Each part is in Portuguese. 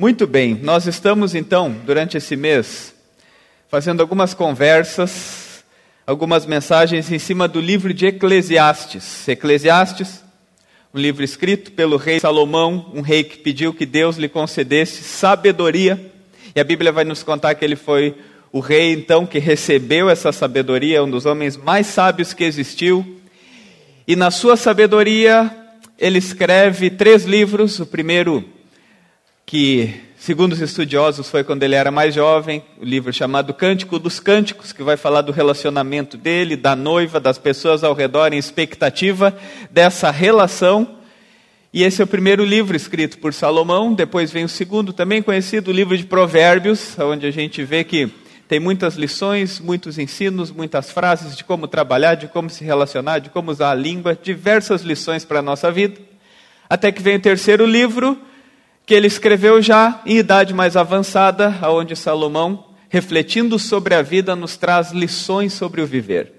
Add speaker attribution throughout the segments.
Speaker 1: Muito bem, nós estamos então, durante esse mês, fazendo algumas conversas, algumas mensagens em cima do livro de Eclesiastes. Eclesiastes, um livro escrito pelo rei Salomão, um rei que pediu que Deus lhe concedesse sabedoria. E a Bíblia vai nos contar que ele foi o rei então que recebeu essa sabedoria, um dos homens mais sábios que existiu. E na sua sabedoria, ele escreve três livros. O primeiro que, segundo os estudiosos, foi quando ele era mais jovem, o livro chamado Cântico dos Cânticos, que vai falar do relacionamento dele, da noiva, das pessoas ao redor, em expectativa dessa relação. E esse é o primeiro livro escrito por Salomão. Depois vem o segundo, também conhecido, o livro de Provérbios, onde a gente vê que tem muitas lições, muitos ensinos, muitas frases de como trabalhar, de como se relacionar, de como usar a língua, diversas lições para a nossa vida. Até que vem o terceiro livro, que ele escreveu já em idade mais avançada, aonde Salomão, refletindo sobre a vida, nos traz lições sobre o viver.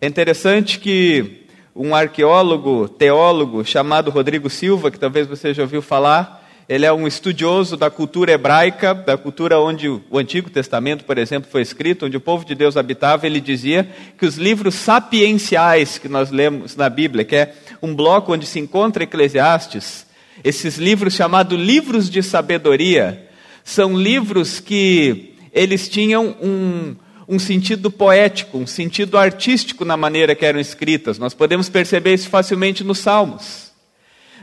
Speaker 1: É interessante que um arqueólogo, teólogo chamado Rodrigo Silva, que talvez você já ouviu falar, ele é um estudioso da cultura hebraica, da cultura onde o Antigo Testamento, por exemplo, foi escrito, onde o povo de Deus habitava. Ele dizia que os livros sapienciais que nós lemos na Bíblia, que é um bloco onde se encontra Eclesiastes, esses livros chamados livros de sabedoria são livros que eles tinham um, um sentido poético, um sentido artístico na maneira que eram escritas. Nós podemos perceber isso facilmente nos Salmos.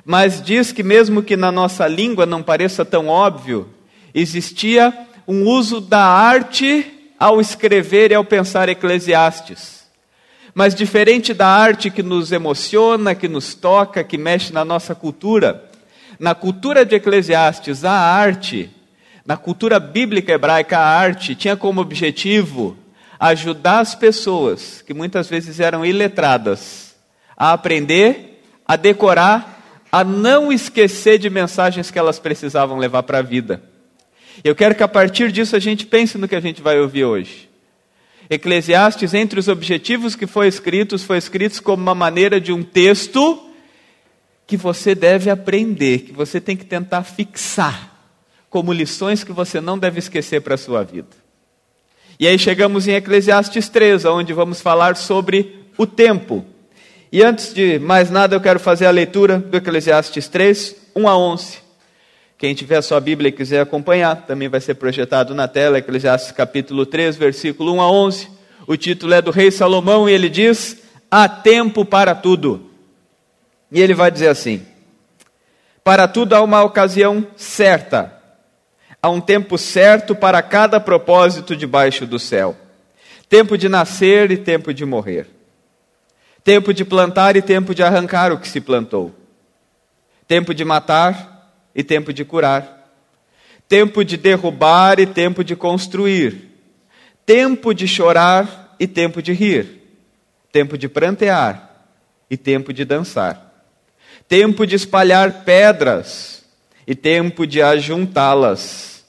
Speaker 1: Mas diz que, mesmo que na nossa língua não pareça tão óbvio, existia um uso da arte ao escrever e ao pensar Eclesiastes. Mas diferente da arte que nos emociona, que nos toca, que mexe na nossa cultura, na cultura de Eclesiastes, a arte, na cultura bíblica hebraica, a arte tinha como objetivo ajudar as pessoas, que muitas vezes eram iletradas, a aprender, a decorar, a não esquecer de mensagens que elas precisavam levar para a vida. Eu quero que a partir disso a gente pense no que a gente vai ouvir hoje. Eclesiastes, entre os objetivos que foi escritos, foi escrito como uma maneira de um texto que você deve aprender, que você tem que tentar fixar como lições que você não deve esquecer para a sua vida. E aí chegamos em Eclesiastes 3, onde vamos falar sobre o tempo. E antes de mais nada, eu quero fazer a leitura do Eclesiastes 3, 1 a 11. Quem tiver a sua Bíblia e quiser acompanhar, também vai ser projetado na tela, Eclesiastes capítulo 3, versículo 1 a 11. O título é do rei Salomão e ele diz: Há tempo para tudo e ele vai dizer assim: Para tudo há uma ocasião certa, há um tempo certo para cada propósito debaixo do céu. Tempo de nascer e tempo de morrer. Tempo de plantar e tempo de arrancar o que se plantou. Tempo de matar e tempo de curar. Tempo de derrubar e tempo de construir. Tempo de chorar e tempo de rir. Tempo de prantear e tempo de dançar tempo de espalhar pedras e tempo de ajuntá-las,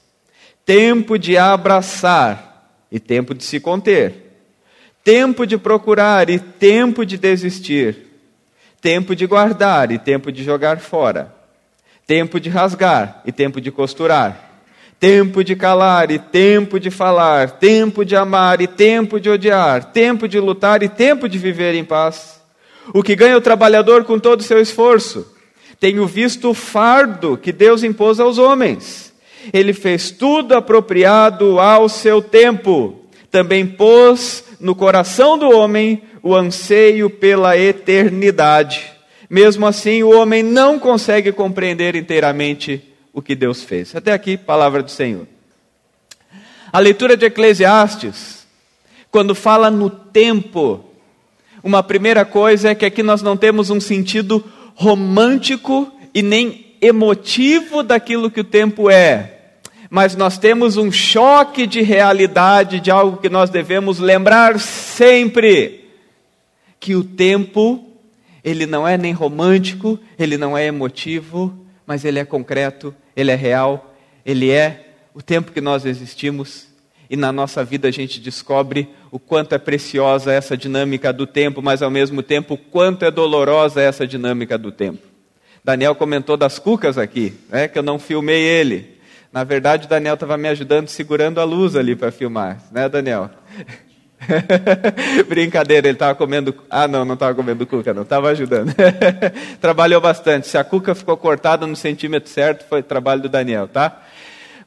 Speaker 1: tempo de abraçar e tempo de se conter, tempo de procurar e tempo de desistir, tempo de guardar e tempo de jogar fora, tempo de rasgar e tempo de costurar. Tempo de calar e tempo de falar, tempo de amar e tempo de odiar, tempo de lutar e tempo de viver em paz o que ganha o trabalhador com todo o seu esforço. Tenho visto o fardo que Deus impôs aos homens. Ele fez tudo apropriado ao seu tempo. Também pôs no coração do homem o anseio pela eternidade. Mesmo assim, o homem não consegue compreender inteiramente o que Deus fez. Até aqui, palavra do Senhor. A leitura de Eclesiastes, quando fala no tempo, uma primeira coisa é que aqui nós não temos um sentido romântico e nem emotivo daquilo que o tempo é, mas nós temos um choque de realidade de algo que nós devemos lembrar sempre: que o tempo, ele não é nem romântico, ele não é emotivo, mas ele é concreto, ele é real, ele é o tempo que nós existimos e na nossa vida a gente descobre o quanto é preciosa essa dinâmica do tempo, mas ao mesmo tempo o quanto é dolorosa essa dinâmica do tempo. Daniel comentou das cucas aqui, né, que eu não filmei ele. Na verdade, Daniel estava me ajudando, segurando a luz ali para filmar, né, Daniel? Brincadeira, ele estava comendo. Ah, não, não estava comendo cuca, não, estava ajudando. Trabalhou bastante. Se a cuca ficou cortada no centímetro certo, foi trabalho do Daniel, tá?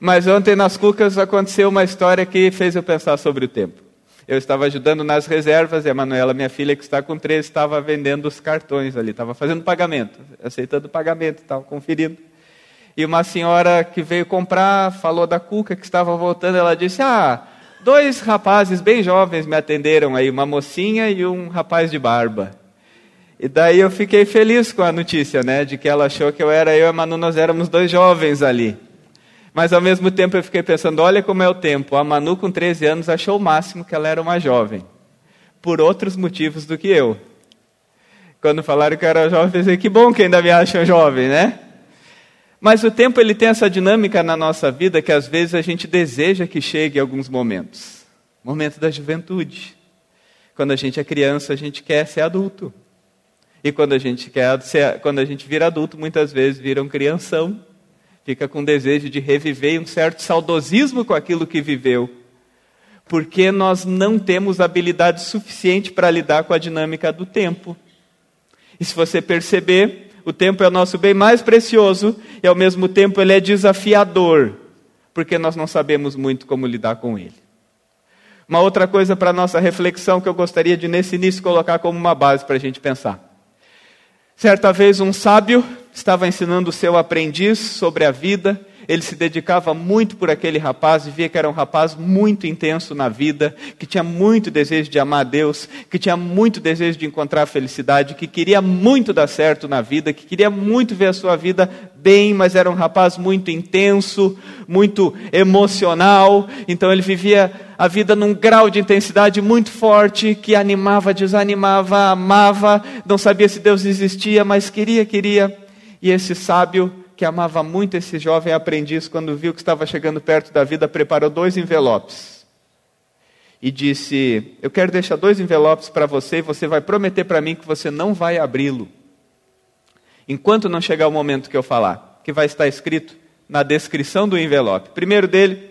Speaker 1: Mas ontem nas cucas aconteceu uma história que fez eu pensar sobre o tempo. Eu estava ajudando nas reservas e a Manuela, minha filha, que está com três, estava vendendo os cartões ali, estava fazendo pagamento, aceitando pagamento, estava conferindo. E uma senhora que veio comprar falou da cuca que estava voltando, ela disse: Ah, dois rapazes bem jovens me atenderam aí, uma mocinha e um rapaz de barba. E daí eu fiquei feliz com a notícia, né, de que ela achou que eu era eu e a Manu, nós éramos dois jovens ali. Mas ao mesmo tempo eu fiquei pensando, olha como é o tempo. A Manu com 13 anos achou o máximo que ela era uma jovem. Por outros motivos do que eu. Quando falaram que eu era jovem, eu pensei, que bom que ainda me acham jovem, né? Mas o tempo ele tem essa dinâmica na nossa vida que às vezes a gente deseja que chegue alguns momentos. Momento da juventude. Quando a gente é criança, a gente quer ser adulto. E quando a gente quer ser, quando a gente vira adulto, muitas vezes vira um crianção. Fica com desejo de reviver um certo saudosismo com aquilo que viveu. Porque nós não temos habilidade suficiente para lidar com a dinâmica do tempo. E se você perceber, o tempo é o nosso bem mais precioso e ao mesmo tempo ele é desafiador, porque nós não sabemos muito como lidar com ele. Uma outra coisa para nossa reflexão que eu gostaria de nesse início colocar como uma base para a gente pensar. Certa vez um sábio estava ensinando o seu aprendiz sobre a vida ele se dedicava muito por aquele rapaz e via que era um rapaz muito intenso na vida, que tinha muito desejo de amar a Deus, que tinha muito desejo de encontrar a felicidade, que queria muito dar certo na vida, que queria muito ver a sua vida bem, mas era um rapaz muito intenso, muito emocional, então ele vivia a vida num grau de intensidade muito forte, que animava, desanimava, amava, não sabia se Deus existia, mas queria, queria. E esse sábio que amava muito esse jovem aprendiz, quando viu que estava chegando perto da vida, preparou dois envelopes. E disse: Eu quero deixar dois envelopes para você e você vai prometer para mim que você não vai abri-lo. Enquanto não chegar o momento que eu falar, que vai estar escrito na descrição do envelope. Primeiro dele,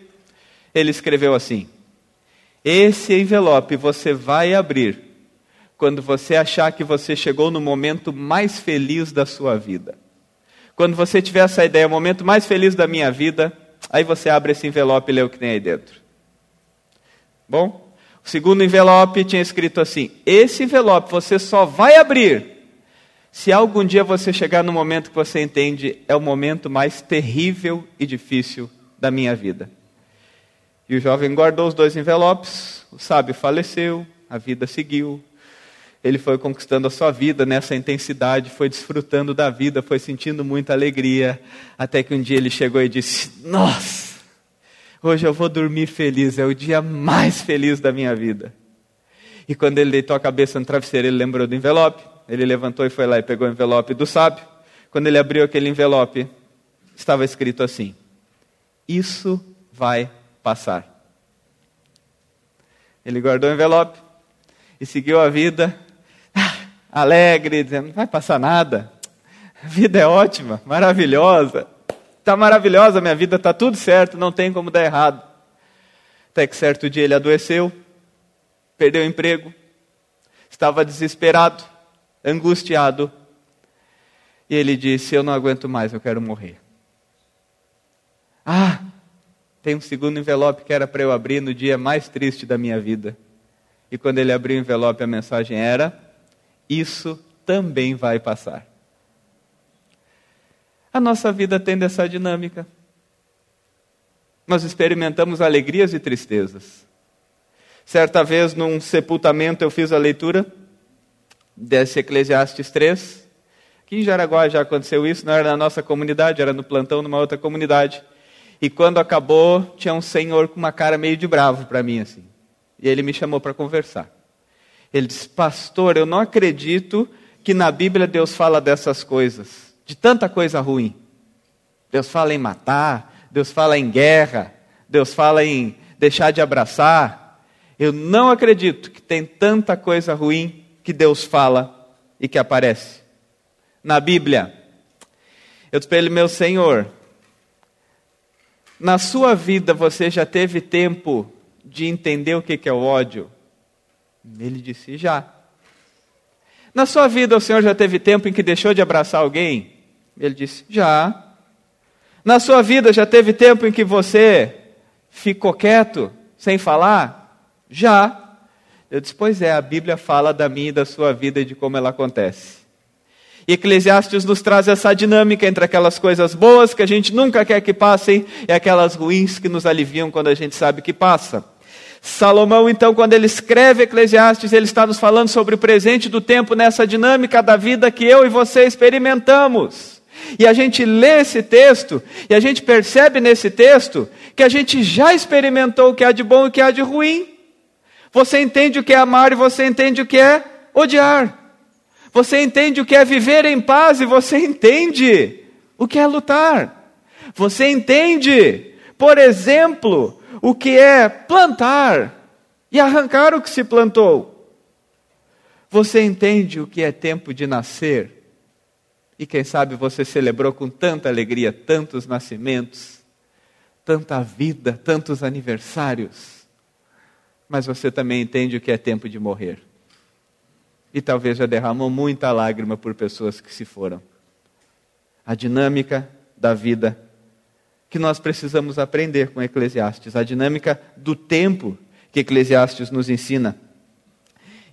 Speaker 1: ele escreveu assim: Esse envelope você vai abrir quando você achar que você chegou no momento mais feliz da sua vida. Quando você tiver essa ideia, o momento mais feliz da minha vida, aí você abre esse envelope e lê o que tem aí dentro. Bom? O segundo envelope tinha escrito assim: Esse envelope você só vai abrir se algum dia você chegar no momento que você entende é o momento mais terrível e difícil da minha vida. E o jovem guardou os dois envelopes, o sábio faleceu, a vida seguiu, ele foi conquistando a sua vida nessa intensidade, foi desfrutando da vida, foi sentindo muita alegria, até que um dia ele chegou e disse: Nossa, hoje eu vou dormir feliz, é o dia mais feliz da minha vida. E quando ele deitou a cabeça no travesseiro, ele lembrou do envelope, ele levantou e foi lá e pegou o envelope do sábio. Quando ele abriu aquele envelope, estava escrito assim: Isso vai passar. Ele guardou o envelope e seguiu a vida alegre, dizendo: não vai passar nada, a vida é ótima, maravilhosa, está maravilhosa a minha vida, está tudo certo, não tem como dar errado. Até que certo dia ele adoeceu, perdeu o emprego, estava desesperado, angustiado, e ele disse: Eu não aguento mais, eu quero morrer. Ah, tem um segundo envelope que era para eu abrir no dia mais triste da minha vida. E quando ele abriu o envelope, a mensagem era: isso também vai passar. A nossa vida tem dessa dinâmica. Nós experimentamos alegrias e tristezas. Certa vez, num sepultamento, eu fiz a leitura desse Eclesiastes 3. Aqui em Jaraguá já aconteceu isso, não era na nossa comunidade, era no plantão numa outra comunidade. E quando acabou, tinha um senhor com uma cara meio de bravo para mim, assim. E ele me chamou para conversar. Ele disse: Pastor, eu não acredito que na Bíblia Deus fala dessas coisas, de tanta coisa ruim. Deus fala em matar, Deus fala em guerra, Deus fala em deixar de abraçar. Eu não acredito que tem tanta coisa ruim que Deus fala e que aparece na Bíblia. Eu disse para ele, meu senhor, na sua vida você já teve tempo de entender o que é o ódio? Ele disse, já. Na sua vida o senhor já teve tempo em que deixou de abraçar alguém? Ele disse, já. Na sua vida já teve tempo em que você ficou quieto, sem falar? Já. Eu disse, pois é, a Bíblia fala da minha e da sua vida e de como ela acontece. E Eclesiastes nos traz essa dinâmica entre aquelas coisas boas que a gente nunca quer que passem e aquelas ruins que nos aliviam quando a gente sabe que passa. Salomão, então, quando ele escreve Eclesiastes, ele está nos falando sobre o presente do tempo nessa dinâmica da vida que eu e você experimentamos. E a gente lê esse texto e a gente percebe nesse texto que a gente já experimentou o que há de bom e o que há de ruim. Você entende o que é amar e você entende o que é odiar. Você entende o que é viver em paz e você entende o que é lutar. Você entende, por exemplo, o que é plantar e arrancar o que se plantou. Você entende o que é tempo de nascer. E quem sabe você celebrou com tanta alegria tantos nascimentos, tanta vida, tantos aniversários. Mas você também entende o que é tempo de morrer e talvez já derramou muita lágrima por pessoas que se foram. A dinâmica da vida que nós precisamos aprender com Eclesiastes, a dinâmica do tempo que Eclesiastes nos ensina.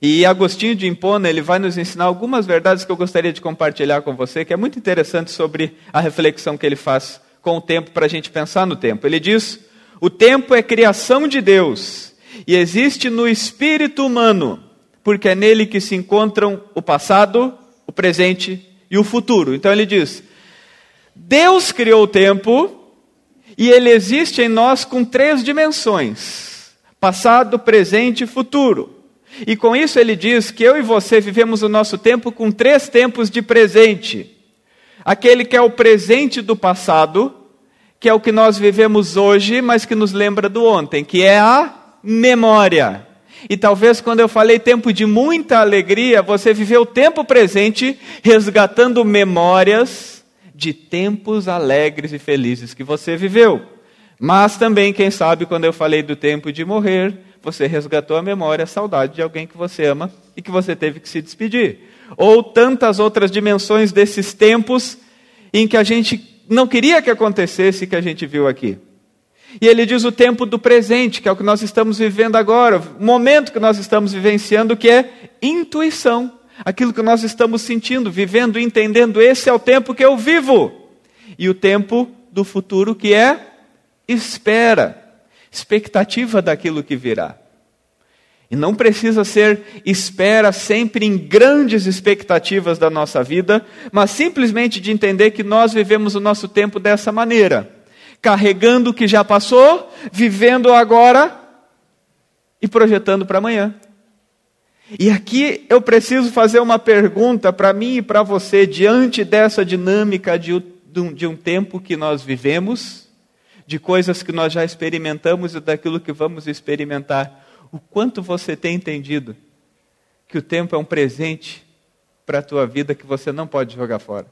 Speaker 1: E Agostinho de Impona, ele vai nos ensinar algumas verdades que eu gostaria de compartilhar com você, que é muito interessante sobre a reflexão que ele faz com o tempo para a gente pensar no tempo. Ele diz: o tempo é criação de Deus e existe no espírito humano porque é nele que se encontram o passado, o presente e o futuro. Então ele diz: Deus criou o tempo e ele existe em nós com três dimensões: passado, presente e futuro. E com isso ele diz que eu e você vivemos o nosso tempo com três tempos de presente. Aquele que é o presente do passado, que é o que nós vivemos hoje, mas que nos lembra do ontem, que é a memória. E talvez quando eu falei tempo de muita alegria, você viveu o tempo presente resgatando memórias de tempos alegres e felizes que você viveu. Mas também, quem sabe, quando eu falei do tempo de morrer, você resgatou a memória, a saudade de alguém que você ama e que você teve que se despedir. Ou tantas outras dimensões desses tempos em que a gente não queria que acontecesse que a gente viu aqui. E ele diz o tempo do presente, que é o que nós estamos vivendo agora, o momento que nós estamos vivenciando, que é intuição. Aquilo que nós estamos sentindo, vivendo, entendendo, esse é o tempo que eu vivo. E o tempo do futuro, que é espera, expectativa daquilo que virá. E não precisa ser espera sempre em grandes expectativas da nossa vida, mas simplesmente de entender que nós vivemos o nosso tempo dessa maneira carregando o que já passou, vivendo agora e projetando para amanhã. E aqui eu preciso fazer uma pergunta para mim e para você, diante dessa dinâmica de, de um tempo que nós vivemos, de coisas que nós já experimentamos e daquilo que vamos experimentar. O quanto você tem entendido que o tempo é um presente para a tua vida que você não pode jogar fora?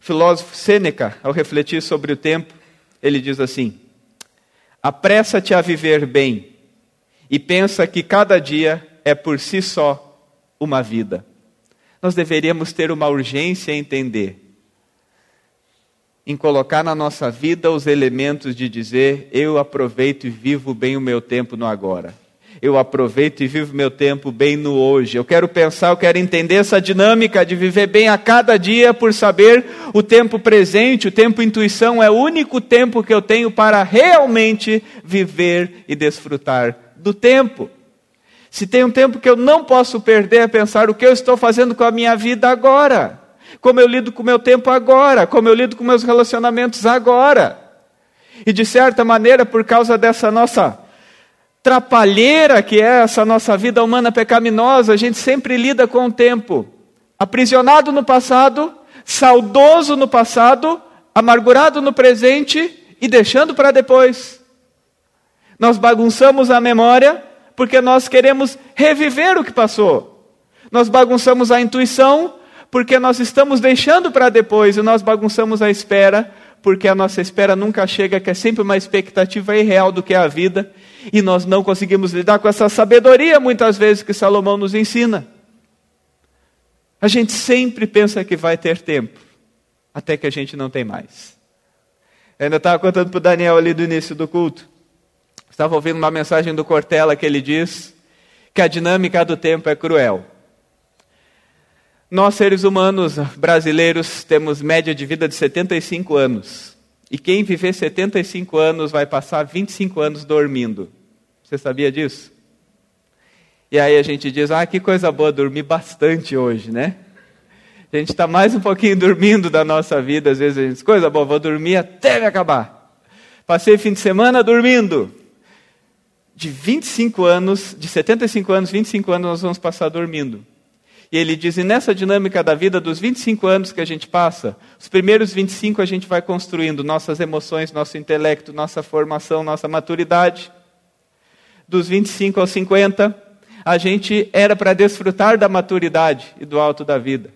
Speaker 1: filósofo Sêneca, ao refletir sobre o tempo, ele diz assim: Apressa-te a viver bem e pensa que cada dia é por si só uma vida. Nós deveríamos ter uma urgência em entender, em colocar na nossa vida os elementos de dizer: eu aproveito e vivo bem o meu tempo no agora eu aproveito e vivo meu tempo bem no hoje. Eu quero pensar, eu quero entender essa dinâmica de viver bem a cada dia por saber o tempo presente, o tempo intuição é o único tempo que eu tenho para realmente viver e desfrutar do tempo. Se tem um tempo que eu não posso perder é pensar o que eu estou fazendo com a minha vida agora. Como eu lido com o meu tempo agora, como eu lido com meus relacionamentos agora. E de certa maneira, por causa dessa nossa trapalheira que é essa nossa vida humana pecaminosa, a gente sempre lida com o tempo. Aprisionado no passado, saudoso no passado, amargurado no presente e deixando para depois. Nós bagunçamos a memória porque nós queremos reviver o que passou. Nós bagunçamos a intuição porque nós estamos deixando para depois e nós bagunçamos a espera, porque a nossa espera nunca chega, que é sempre uma expectativa irreal do que é a vida, e nós não conseguimos lidar com essa sabedoria muitas vezes que Salomão nos ensina. A gente sempre pensa que vai ter tempo, até que a gente não tem mais. Eu ainda estava contando para o Daniel ali do início do culto. Estava ouvindo uma mensagem do Cortella que ele diz que a dinâmica do tempo é cruel. Nós, seres humanos brasileiros, temos média de vida de 75 anos. E quem viver 75 anos vai passar 25 anos dormindo. Você sabia disso? E aí a gente diz: ah, que coisa boa, dormir bastante hoje, né? A gente está mais um pouquinho dormindo da nossa vida, às vezes a gente diz: coisa boa, vou dormir até me acabar. Passei fim de semana dormindo. De 25 anos, de 75 anos, 25 anos nós vamos passar dormindo. E ele diz: e nessa dinâmica da vida, dos 25 anos que a gente passa, os primeiros 25 a gente vai construindo nossas emoções, nosso intelecto, nossa formação, nossa maturidade. Dos 25 aos 50, a gente era para desfrutar da maturidade e do alto da vida.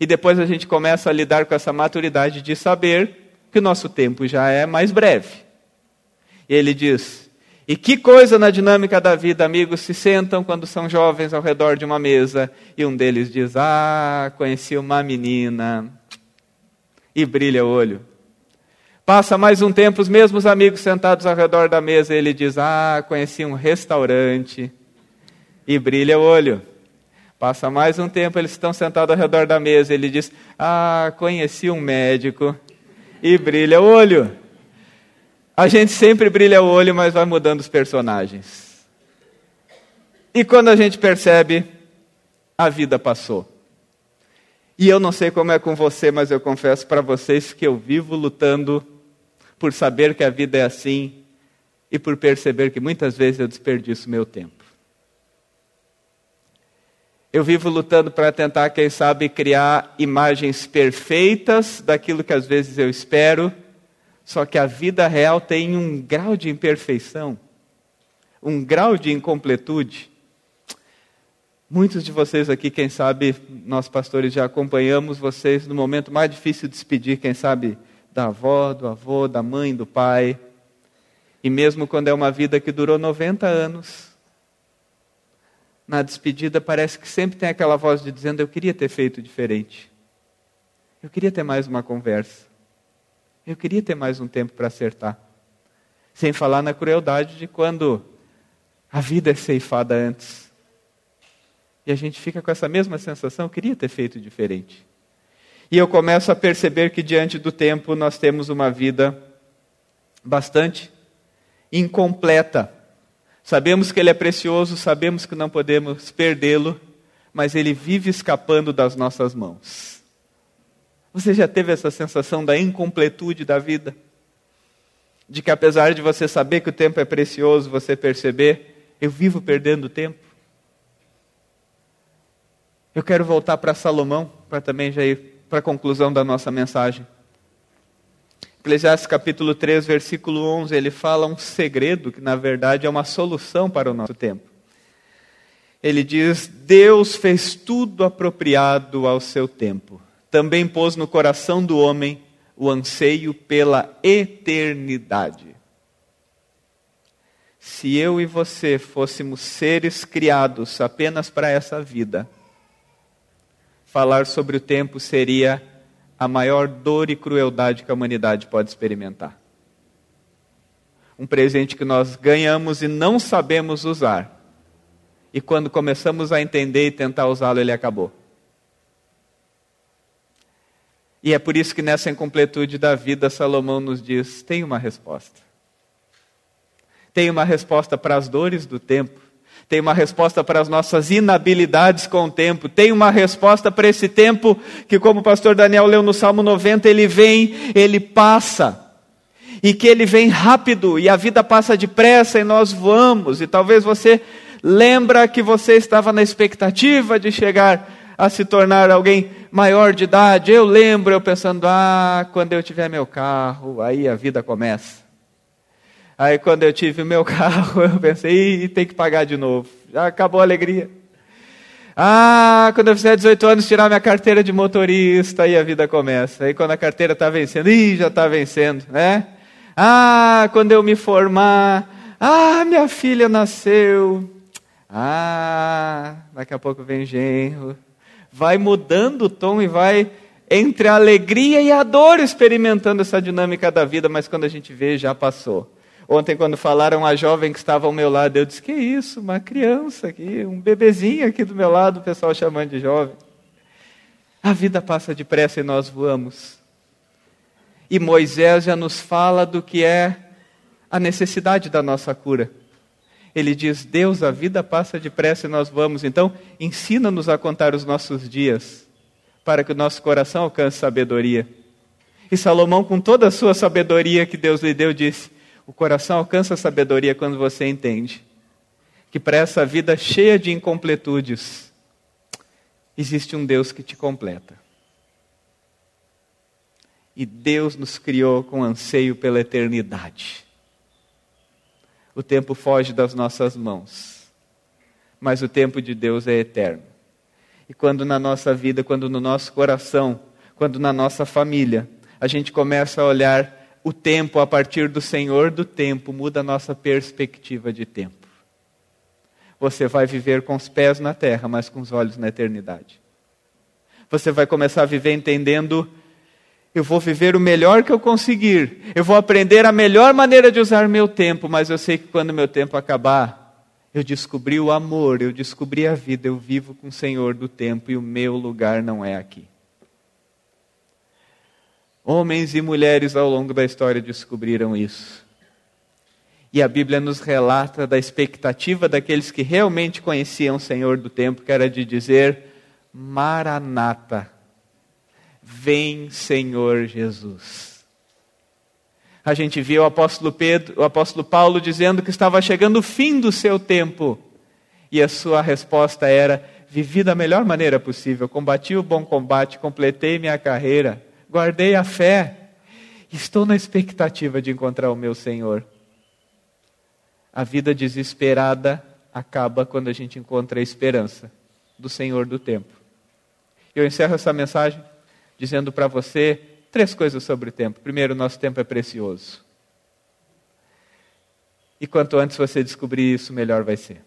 Speaker 1: E depois a gente começa a lidar com essa maturidade de saber que o nosso tempo já é mais breve. E ele diz: e que coisa na dinâmica da vida, amigos se sentam quando são jovens ao redor de uma mesa e um deles diz: Ah, conheci uma menina. E brilha o olho. Passa mais um tempo, os mesmos amigos sentados ao redor da mesa, e ele diz: Ah, conheci um restaurante. E brilha o olho. Passa mais um tempo, eles estão sentados ao redor da mesa, e ele diz: Ah, conheci um médico. E brilha o olho. A gente sempre brilha o olho, mas vai mudando os personagens. E quando a gente percebe, a vida passou. E eu não sei como é com você, mas eu confesso para vocês que eu vivo lutando por saber que a vida é assim e por perceber que muitas vezes eu desperdiço meu tempo. Eu vivo lutando para tentar, quem sabe, criar imagens perfeitas daquilo que às vezes eu espero só que a vida real tem um grau de imperfeição, um grau de incompletude. Muitos de vocês aqui, quem sabe, nós pastores já acompanhamos vocês no momento mais difícil de despedir, quem sabe, da avó, do avô, da mãe, do pai. E mesmo quando é uma vida que durou 90 anos, na despedida parece que sempre tem aquela voz de dizendo: Eu queria ter feito diferente. Eu queria ter mais uma conversa. Eu queria ter mais um tempo para acertar. Sem falar na crueldade de quando a vida é ceifada antes. E a gente fica com essa mesma sensação, eu queria ter feito diferente. E eu começo a perceber que diante do tempo nós temos uma vida bastante incompleta. Sabemos que ele é precioso, sabemos que não podemos perdê-lo, mas ele vive escapando das nossas mãos. Você já teve essa sensação da incompletude da vida? De que apesar de você saber que o tempo é precioso, você perceber, eu vivo perdendo tempo? Eu quero voltar para Salomão, para também já ir para a conclusão da nossa mensagem. Eclesiastes capítulo 3, versículo 11, ele fala um segredo que na verdade é uma solução para o nosso tempo. Ele diz: Deus fez tudo apropriado ao seu tempo também pôs no coração do homem o anseio pela eternidade. Se eu e você fôssemos seres criados apenas para essa vida, falar sobre o tempo seria a maior dor e crueldade que a humanidade pode experimentar. Um presente que nós ganhamos e não sabemos usar. E quando começamos a entender e tentar usá-lo, ele acabou. E é por isso que nessa incompletude da vida, Salomão nos diz: tem uma resposta. Tem uma resposta para as dores do tempo. Tem uma resposta para as nossas inabilidades com o tempo. Tem uma resposta para esse tempo que, como o pastor Daniel leu no Salmo 90, ele vem, ele passa. E que ele vem rápido e a vida passa depressa e nós voamos. E talvez você lembra que você estava na expectativa de chegar a se tornar alguém maior de idade, eu lembro eu pensando, ah, quando eu tiver meu carro, aí a vida começa. Aí quando eu tive meu carro, eu pensei, Ih, tem que pagar de novo. Já acabou a alegria. Ah, quando eu fizer 18 anos, tirar minha carteira de motorista, aí a vida começa. Aí quando a carteira está vencendo, ih, já está vencendo, né? Ah, quando eu me formar, ah, minha filha nasceu. Ah, daqui a pouco vem genro. Vai mudando o tom e vai entre a alegria e a dor experimentando essa dinâmica da vida, mas quando a gente vê, já passou. Ontem, quando falaram a jovem que estava ao meu lado, eu disse: Que isso, uma criança aqui, um bebezinho aqui do meu lado, o pessoal chamando de jovem. A vida passa depressa e nós voamos. E Moisés já nos fala do que é a necessidade da nossa cura. Ele diz: Deus, a vida passa depressa e nós vamos. Então, ensina-nos a contar os nossos dias, para que o nosso coração alcance sabedoria. E Salomão, com toda a sua sabedoria que Deus lhe deu, disse: O coração alcança a sabedoria quando você entende que para essa vida cheia de incompletudes, existe um Deus que te completa. E Deus nos criou com anseio pela eternidade. O tempo foge das nossas mãos, mas o tempo de Deus é eterno. E quando na nossa vida, quando no nosso coração, quando na nossa família, a gente começa a olhar o tempo a partir do Senhor do tempo, muda a nossa perspectiva de tempo. Você vai viver com os pés na terra, mas com os olhos na eternidade. Você vai começar a viver entendendo eu vou viver o melhor que eu conseguir. Eu vou aprender a melhor maneira de usar meu tempo, mas eu sei que quando meu tempo acabar, eu descobri o amor, eu descobri a vida, eu vivo com o Senhor do tempo e o meu lugar não é aqui. Homens e mulheres ao longo da história descobriram isso. E a Bíblia nos relata da expectativa daqueles que realmente conheciam o Senhor do tempo, que era de dizer: Maranata Vem, Senhor Jesus. A gente viu o apóstolo Pedro, o apóstolo Paulo dizendo que estava chegando o fim do seu tempo. E a sua resposta era: vivi da melhor maneira possível, combati o bom combate, completei minha carreira, guardei a fé. Estou na expectativa de encontrar o meu Senhor. A vida desesperada acaba quando a gente encontra a esperança do Senhor do tempo. Eu encerro essa mensagem dizendo para você três coisas sobre o tempo. Primeiro, nosso tempo é precioso. E quanto antes você descobrir isso, melhor vai ser.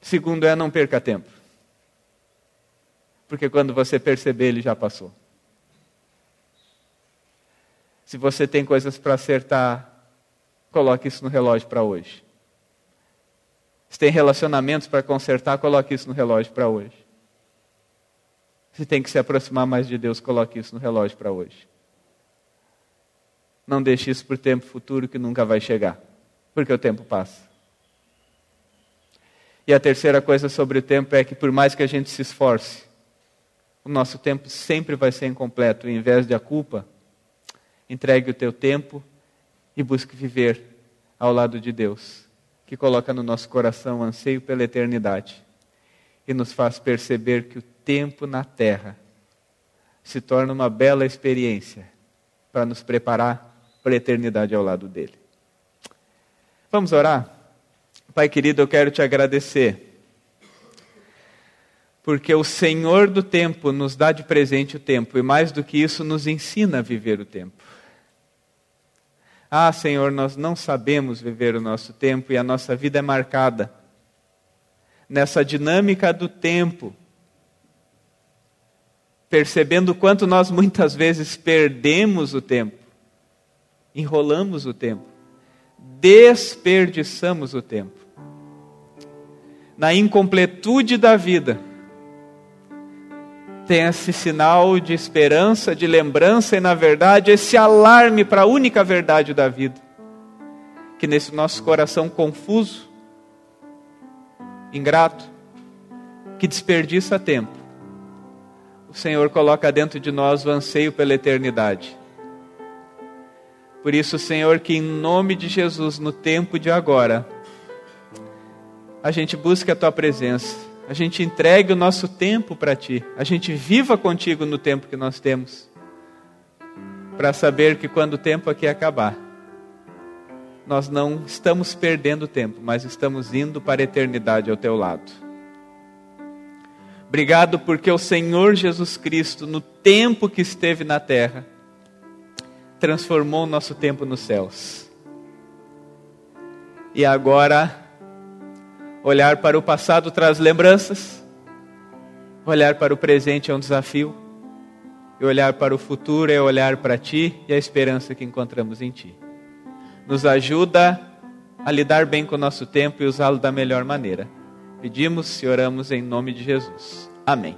Speaker 1: Segundo é não perca tempo. Porque quando você perceber, ele já passou. Se você tem coisas para acertar, coloque isso no relógio para hoje. Se tem relacionamentos para consertar, coloque isso no relógio para hoje. Se tem que se aproximar mais de Deus, coloque isso no relógio para hoje. Não deixe isso para o tempo futuro que nunca vai chegar, porque o tempo passa. E a terceira coisa sobre o tempo é que, por mais que a gente se esforce, o nosso tempo sempre vai ser incompleto. Em vez de a culpa, entregue o teu tempo e busque viver ao lado de Deus, que coloca no nosso coração anseio pela eternidade e nos faz perceber que o tempo na terra se torna uma bela experiência para nos preparar para a eternidade ao lado dele. Vamos orar? Pai querido, eu quero te agradecer, porque o Senhor do tempo nos dá de presente o tempo, e mais do que isso, nos ensina a viver o tempo. Ah, Senhor, nós não sabemos viver o nosso tempo e a nossa vida é marcada nessa dinâmica do tempo percebendo quanto nós muitas vezes perdemos o tempo, enrolamos o tempo, desperdiçamos o tempo. Na incompletude da vida, tem esse sinal de esperança, de lembrança e, na verdade, esse alarme para a única verdade da vida. Que nesse nosso coração confuso, ingrato, que desperdiça tempo, Senhor coloca dentro de nós o anseio pela eternidade. Por isso, Senhor, que em nome de Jesus, no tempo de agora, a gente busque a tua presença, a gente entregue o nosso tempo para ti, a gente viva contigo no tempo que nós temos, para saber que quando o tempo aqui acabar, nós não estamos perdendo tempo, mas estamos indo para a eternidade ao teu lado. Obrigado porque o Senhor Jesus Cristo, no tempo que esteve na terra, transformou o nosso tempo nos céus. E agora, olhar para o passado traz lembranças, olhar para o presente é um desafio, e olhar para o futuro é olhar para Ti e a esperança que encontramos em Ti nos ajuda a lidar bem com o nosso tempo e usá-lo da melhor maneira. Pedimos e oramos em nome de Jesus. Amém.